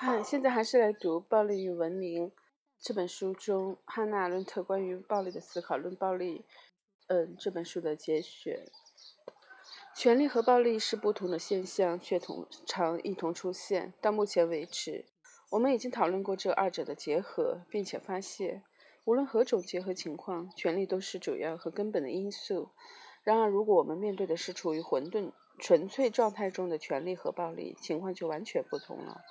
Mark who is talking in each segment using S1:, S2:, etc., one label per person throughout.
S1: 嗨，现在还是来读《暴力与文明》这本书中汉娜·伦特关于暴力的思考论暴力，嗯，这本书的节选。权力和暴力是不同的现象，却通常一同出现。到目前为止，我们已经讨论过这二者的结合，并且发现，无论何种结合情况，权力都是主要和根本的因素。然而，如果我们面对的是处于混沌、纯粹状态中的权力和暴力，情况就完全不同了。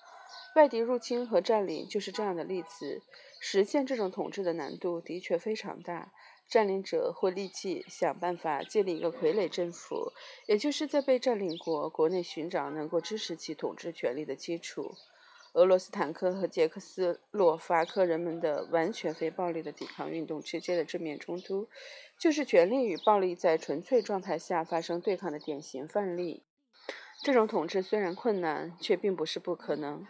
S1: 外敌入侵和占领就是这样的例子。实现这种统治的难度的确非常大。占领者会立即想办法建立一个傀儡政府，也就是在被占领国国内寻找能够支持其统治权力的基础。俄罗斯坦克和捷克斯洛伐克人们的完全非暴力的抵抗运动之间的正面冲突，就是权力与暴力在纯粹状态下发生对抗的典型范例。这种统治虽然困难，却并不是不可能。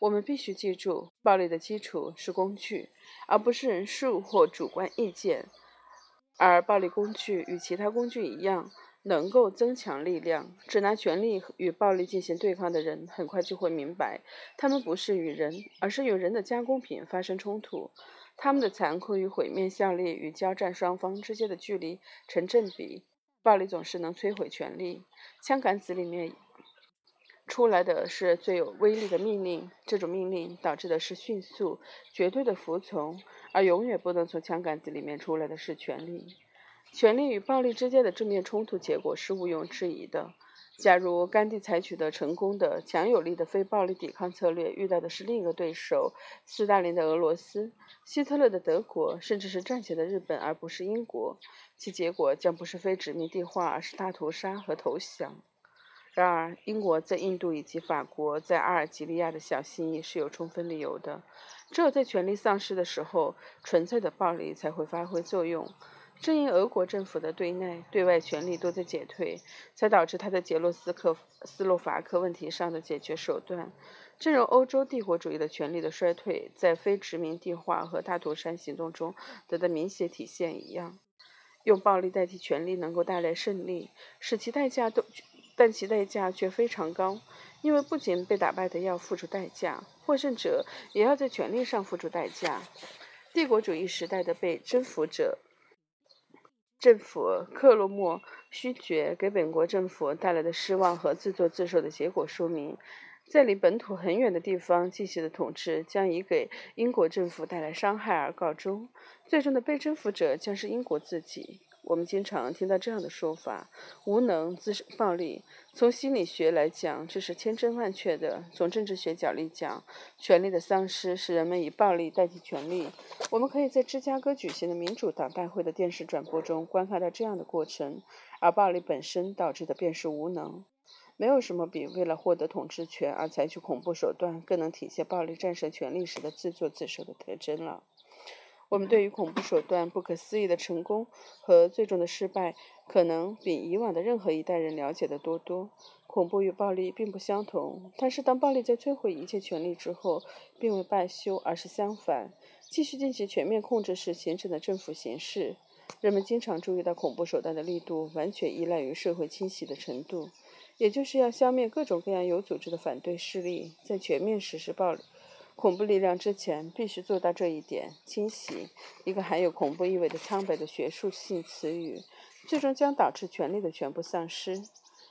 S1: 我们必须记住，暴力的基础是工具，而不是人数或主观意见。而暴力工具与其他工具一样，能够增强力量。只拿权力与暴力进行对抗的人，很快就会明白，他们不是与人，而是与人的加工品发生冲突。他们的残酷与毁灭效力与交战双方之间的距离成正比。暴力总是能摧毁权力。枪杆子里面。出来的是最有威力的命令，这种命令导致的是迅速、绝对的服从，而永远不能从枪杆子里面出来的是权力。权力与暴力之间的正面冲突结果是毋庸置疑的。假如甘地采取的成功的强有力的非暴力抵抗策略遇到的是另一个对手——斯大林的俄罗斯、希特勒的德国，甚至是战前的日本，而不是英国，其结果将不是非殖民地化，而是大屠杀和投降。然而，英国在印度以及法国在阿尔及利亚的小心翼翼是有充分理由的。只有在权力丧失的时候，纯粹的暴力才会发挥作用。正因俄国政府的对内、对外权力都在减退，才导致他在捷洛斯克斯洛伐克问题上的解决手段，正如欧洲帝国主义的权力的衰退在非殖民地化和大屠杀行动中得到明显体现一样。用暴力代替权力能够带来胜利，使其代价都。但其代价却非常高，因为不仅被打败的要付出代价，获胜者也要在权力上付出代价。帝国主义时代的被征服者政府克洛莫勋爵给本国政府带来的失望和自作自受的结果说明，在离本土很远的地方进行的统治将以给英国政府带来伤害而告终，最终的被征服者将是英国自己。我们经常听到这样的说法：无能自是暴力。从心理学来讲，这是千真万确的；从政治学角度讲，权力的丧失使人们以暴力代替权力。我们可以在芝加哥举行的民主党大会的电视转播中观看到这样的过程，而暴力本身导致的便是无能。没有什么比为了获得统治权而采取恐怖手段更能体现暴力战胜权力时的自作自受的特征了。我们对于恐怖手段不可思议的成功和最终的失败，可能比以往的任何一代人了解的多多。恐怖与暴力并不相同，但是当暴力在摧毁一切权利之后，并未罢休，而是相反，继续进行全面控制时形成的政府形式。人们经常注意到恐怖手段的力度完全依赖于社会清洗的程度，也就是要消灭各种各样有组织的反对势力，在全面实施暴力。恐怖力量之前必须做到这一点：清洗，一个含有恐怖意味的苍白的学术性词语，最终将导致权力的全部丧失。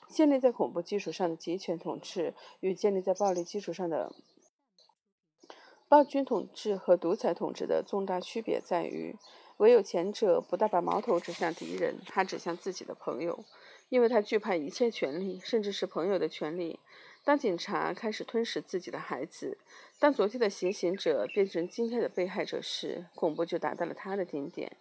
S1: 建立在恐怖基础上的集权统治与建立在暴力基础上的暴君统治和独裁统治的重大区别在于，唯有前者不但把矛头指向敌人，还指向自己的朋友，因为他惧怕一切权利，甚至是朋友的权利。当警察开始吞噬自己的孩子，当昨天的行刑者变成今天的被害者时，恐怖就达到了它的顶点。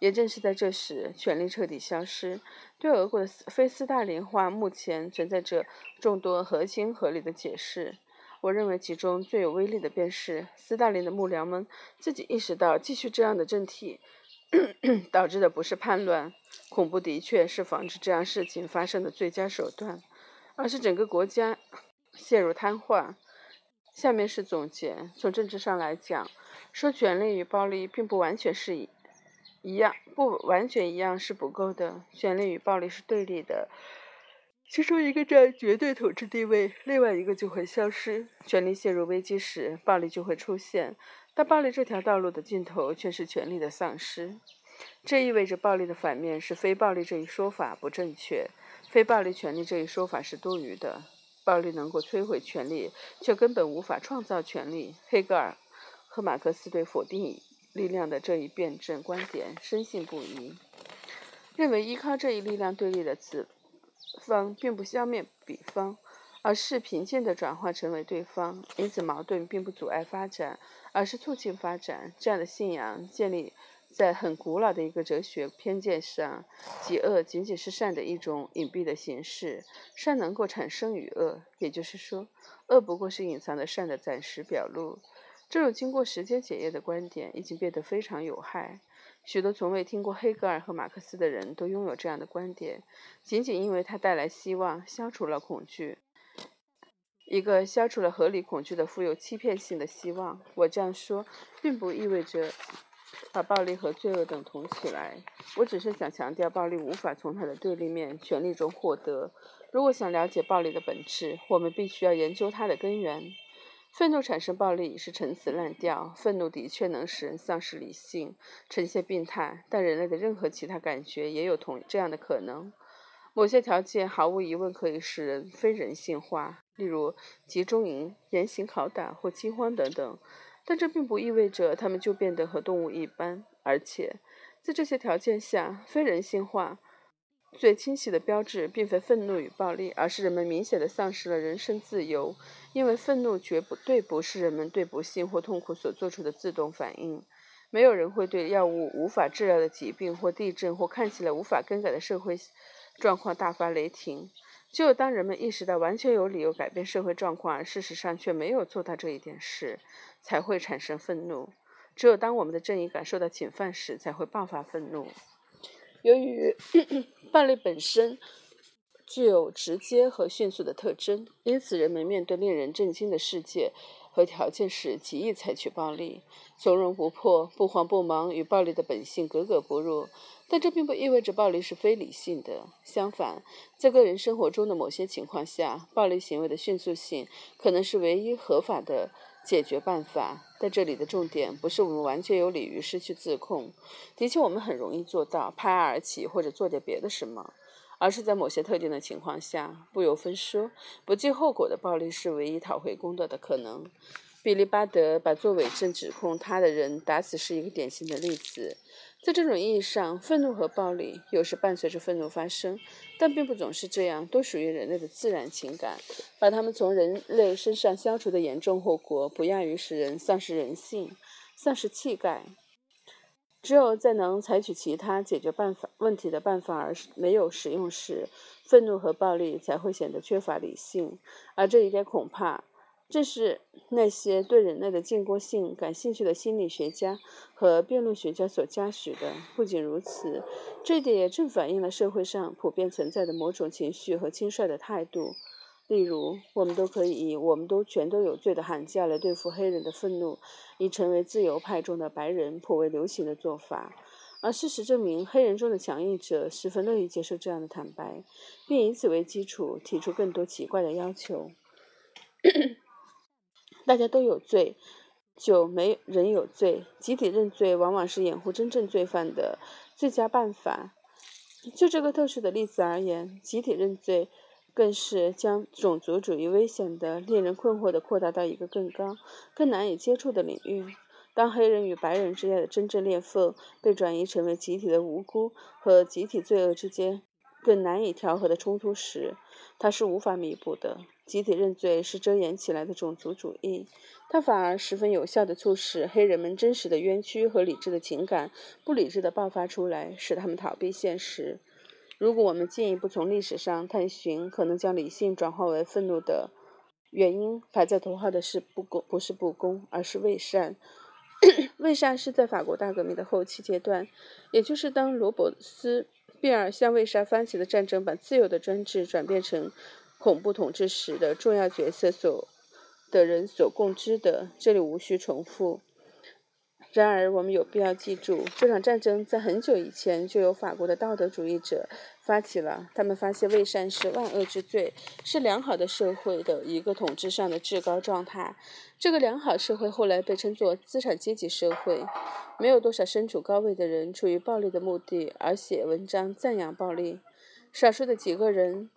S1: 也正是在这时，权力彻底消失。对俄国的非斯大林化，目前存在着众多合情合理的解释。我认为其中最有威力的便是斯大林的幕僚们自己意识到，继续这样的政体 导致的不是叛乱，恐怖的确是防止这样事情发生的最佳手段。而是整个国家陷入瘫痪。下面是总结：从政治上来讲，说权力与暴力并不完全是一一样，不完全一样是不够的。权力与暴力是对立的，其中一个占绝对统治地位，另外一个就会消失。权力陷入危机时，暴力就会出现，但暴力这条道路的尽头却是权力的丧失。这意味着暴力的反面是非暴力这一说法不正确，非暴力权利这一说法是多余的。暴力能够摧毁权力，却根本无法创造权力。黑格尔和马克思对否定力量的这一辩证观点深信不疑，认为依靠这一力量对立的此方并不消灭彼方，而是平静地转化成为对方。因此，矛盾并不阻碍发展，而是促进发展。这样的信仰建立。在很古老的一个哲学偏见上，极恶仅仅是善的一种隐蔽的形式，善能够产生于恶，也就是说，恶不过是隐藏的善的暂时表露。这种经过时间检验的观点已经变得非常有害。许多从未听过黑格尔和马克思的人都拥有这样的观点，仅仅因为它带来希望，消除了恐惧，一个消除了合理恐惧的富有欺骗性的希望。我这样说，并不意味着。把暴力和罪恶等同起来，我只是想强调，暴力无法从它的对立面——权力中获得。如果想了解暴力的本质，我们必须要研究它的根源。愤怒产生暴力是陈词滥调。愤怒的确能使人丧失理性，呈现病态，但人类的任何其他感觉也有同这样的可能。某些条件毫无疑问可以使人非人性化，例如集中营、严刑拷打或饥荒等等。但这并不意味着他们就变得和动物一般，而且在这些条件下，非人性化最清晰的标志并非愤怒与暴力，而是人们明显的丧失了人身自由。因为愤怒绝不对不是人们对不幸或痛苦所做出的自动反应。没有人会对药物无法治疗的疾病或地震或看起来无法更改的社会状况大发雷霆。只有当人们意识到完全有理由改变社会状况，而事实上却没有做到这一点时，才会产生愤怒。只有当我们的正义感受到侵犯时，才会爆发愤怒。由于 暴力本身具有直接和迅速的特征，因此人们面对令人震惊的世界和条件时，极易采取暴力。从容不迫、不慌不忙与暴力的本性格格不入。但这并不意味着暴力是非理性的。相反，在个人生活中的某些情况下，暴力行为的迅速性可能是唯一合法的解决办法。但这里的重点不是我们完全有理于失去自控，的确我们很容易做到拍案而起或者做点别的什么，而是在某些特定的情况下，不由分说、不计后果的暴力是唯一讨回公道的可能。比利·巴德把做伪证指控他的人打死是一个典型的例子。在这种意义上，愤怒和暴力有时伴随着愤怒发生，但并不总是这样，都属于人类的自然情感。把它们从人类身上消除的严重后果，不亚于使人丧失人性、丧失气概。只有在能采取其他解决办法问题的办法而没有使用时，愤怒和暴力才会显得缺乏理性，而这一点恐怕。这是那些对人类的建构性感兴趣的心理学家和辩论学家所嘉许的。不仅如此，这一点也正反映了社会上普遍存在的某种情绪和轻率的态度。例如，我们都可以以“我们都全都有罪”的喊价来对付黑人的愤怒，已成为自由派中的白人颇为流行的做法。而事实证明，黑人中的强硬者十分乐意接受这样的坦白，并以此为基础提出更多奇怪的要求。大家都有罪，就没人有罪。集体认罪往往是掩护真正罪犯的最佳办法。就这个特殊的例子而言，集体认罪更是将种族主义危险的、令人困惑的扩大到一个更高、更难以接触的领域。当黑人与白人之间的真正裂缝被转移成为集体的无辜和集体罪恶之间更难以调和的冲突时，它是无法弥补的。集体认罪是遮掩起来的种族主义，它反而十分有效地促使黑人们真实的冤屈和理智的情感不理智地爆发出来，使他们逃避现实。如果我们进一步从历史上探寻可能将理性转化为愤怒的原因，排在头号的是不公，不是不公，而是未善。未善是在法国大革命的后期阶段，也就是当罗伯斯庇尔向为杀发起的战争把自由的专制转变成。恐怖统治时的重要角色所的人所共知的，这里无需重复。然而，我们有必要记住，这场战争在很久以前就由法国的道德主义者发起了。他们发现伪善是万恶之最，是良好的社会的一个统治上的至高状态。这个良好社会后来被称作资产阶级社会。没有多少身处高位的人出于暴力的目的而写文章赞扬暴力。少数的几个人，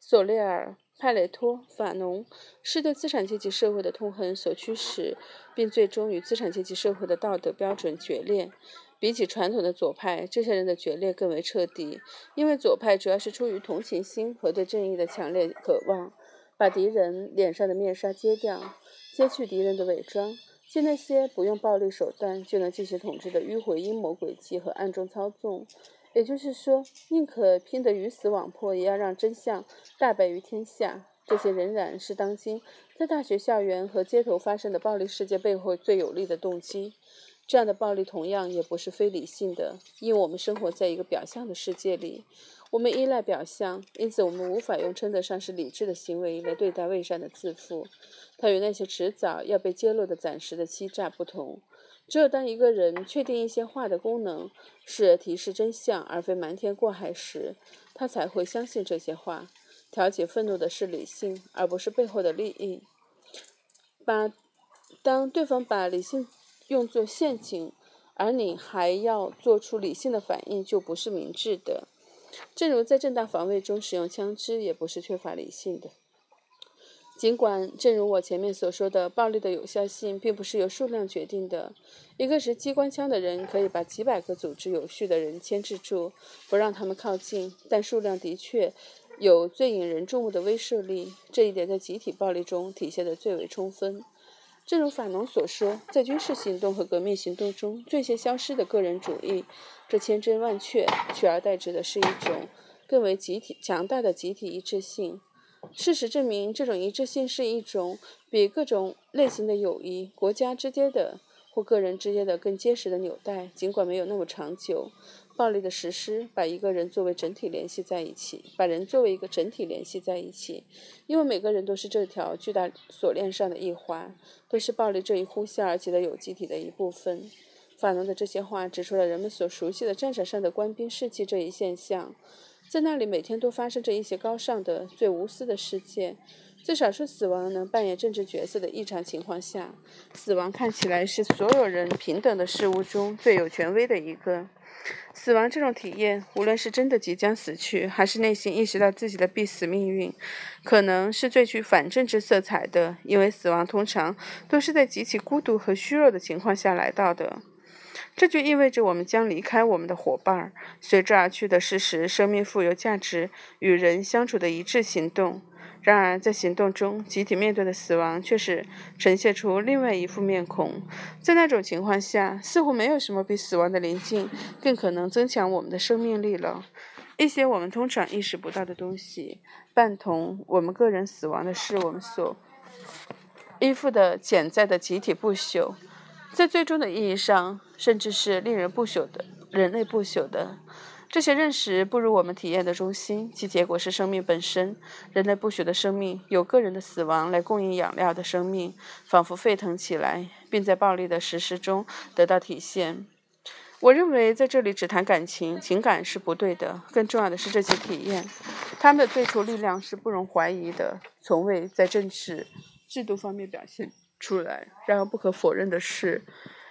S1: 索列尔。派雷托、法农是对资产阶级社会的痛恨所驱使，并最终与资产阶级社会的道德标准决裂。比起传统的左派，这些人的决裂更为彻底，因为左派主要是出于同情心和对正义的强烈渴望，把敌人脸上的面纱揭掉，揭去敌人的伪装，借那些不用暴力手段就能进行统治的迂回阴谋诡计和暗中操纵。也就是说，宁可拼得鱼死网破，也要让真相大白于天下。这些仍然是当今在大学校园和街头发生的暴力事件背后最有力的动机。这样的暴力同样也不是非理性的，因为我们生活在一个表象的世界里，我们依赖表象，因此我们无法用称得上是理智的行为来对待伪善的自负。它与那些迟早要被揭露的暂时的欺诈不同。只有当一个人确定一些话的功能是提示真相，而非瞒天过海时，他才会相信这些话。调节愤怒的是理性，而不是背后的利益。把当对方把理性用作陷阱，而你还要做出理性的反应，就不是明智的。正如在正当防卫中使用枪支，也不是缺乏理性的。尽管，正如我前面所说的，暴力的有效性并不是由数量决定的。一个持机关枪的人可以把几百个组织有序的人牵制住，不让他们靠近，但数量的确有最引人注目的威慑力。这一点在集体暴力中体现得最为充分。正如法农所说，在军事行动和革命行动中最先消失的个人主义，这千真万确，取而代之的是一种更为集体强大的集体一致性。事实证明，这种一致性是一种比各种类型的友谊、国家之间的或个人之间的更结实的纽带。尽管没有那么长久，暴力的实施把一个人作为整体联系在一起，把人作为一个整体联系在一起，因为每个人都是这条巨大锁链上的一环，都是暴力这一呼啸而起的有机体的一部分。法农的这些话指出了人们所熟悉的战场上的官兵士气这一现象。在那里，每天都发生着一些高尚的、最无私的事件。在少数死亡能扮演政治角色的异常情况下，死亡看起来是所有人平等的事物中最有权威的一个。死亡这种体验，无论是真的即将死去，还是内心意识到自己的必死命运，可能是最具反政治色彩的，因为死亡通常都是在极其孤独和虚弱的情况下来到的。这就意味着我们将离开我们的伙伴，随之而去的是使生命富有价值、与人相处的一致行动。然而，在行动中，集体面对的死亡却是呈现出另外一副面孔。在那种情况下，似乎没有什么比死亡的临近更可能增强我们的生命力了。一些我们通常意识不到的东西，伴同我们个人死亡的是我们所依附的潜在的集体不朽。在最终的意义上，甚至是令人不朽的人类不朽的这些认识，不如我们体验的中心。其结果是生命本身，人类不朽的生命，有个人的死亡来供应养料的生命，仿佛沸腾起来，并在暴力的实施中得到体现。我认为在这里只谈感情，情感是不对的。更重要的是这些体验，他们的最初力量是不容怀疑的，从未在政治制度方面表现。出来。然而，不可否认的是，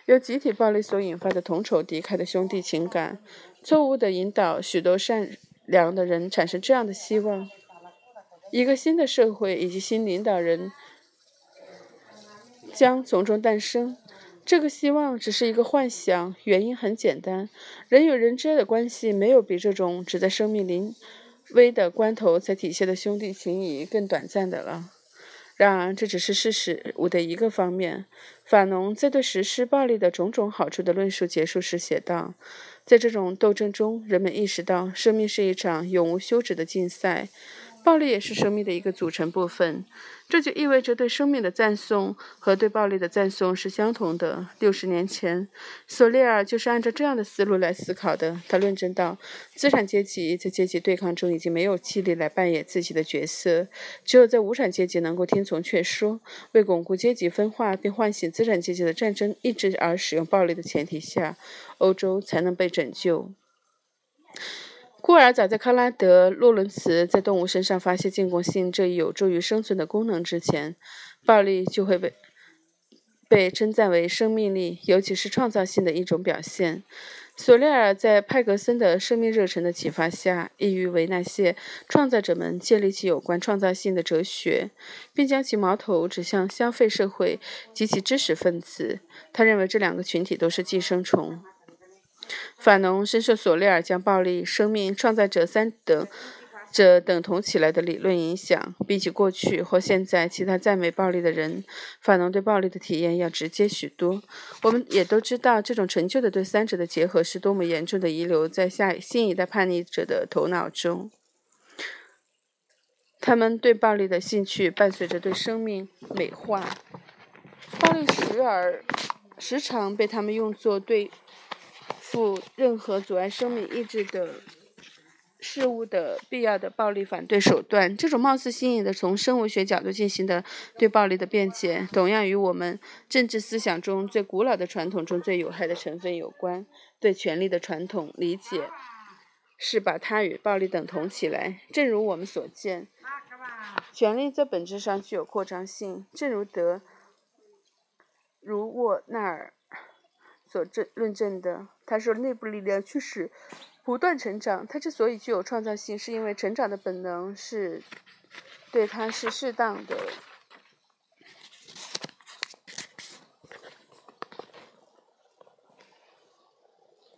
S1: 由集体暴力所引发的同仇敌忾的兄弟情感，错误地引导许多善良的人产生这样的希望：一个新的社会以及新领导人将从中诞生。这个希望只是一个幻想，原因很简单：人与人之间的关系没有比这种只在生命临危的关头才体现的兄弟情谊更短暂的了。然而，这只是事实物的一个方面。法农在对实施暴力的种种好处的论述结束时写道：“在这种斗争中，人们意识到生命是一场永无休止的竞赛。暴力也是生命的一个组成部分。这就意味着对生命的赞颂和对暴力的赞颂是相同的。六十年前，索列尔就是按照这样的思路来思考的。他论证到，资产阶级在阶级对抗中已经没有气力来扮演自己的角色，只有在无产阶级能够听从劝说，为巩固阶级分化并唤醒资产阶级的战争意志而使用暴力的前提下，欧洲才能被拯救。故而，早在康拉德·洛伦茨在动物身上发现进攻性这一有助于生存的功能之前，暴力就会被被称赞为生命力，尤其是创造性的一种表现。索列尔在派格森的生命热忱的启发下，意欲为那些创造者们建立起有关创造性的哲学，并将其矛头指向消费社会及其知识分子。他认为这两个群体都是寄生虫。法农深受索列尔将暴力、生命、创造者三等者等同起来的理论影响。比起过去或现在其他赞美暴力的人，法农对暴力的体验要直接许多。我们也都知道，这种陈旧的对三者的结合是多么严重的遗留在下新一代叛逆者的头脑中。他们对暴力的兴趣伴随着对生命美化。暴力时而时常被他们用作对。负任何阻碍生命意志的事物的必要的暴力反对手段，这种貌似新颖的从生物学角度进行的对暴力的辩解，同样与我们政治思想中最古老的传统中最有害的成分有关。对权力的传统理解是把它与暴力等同起来。正如我们所见，权力在本质上具有扩张性，正如德如沃纳尔。所证论证的，他说内部力量驱使不断成长。他之所以具有创造性，是因为成长的本能是对他是适当的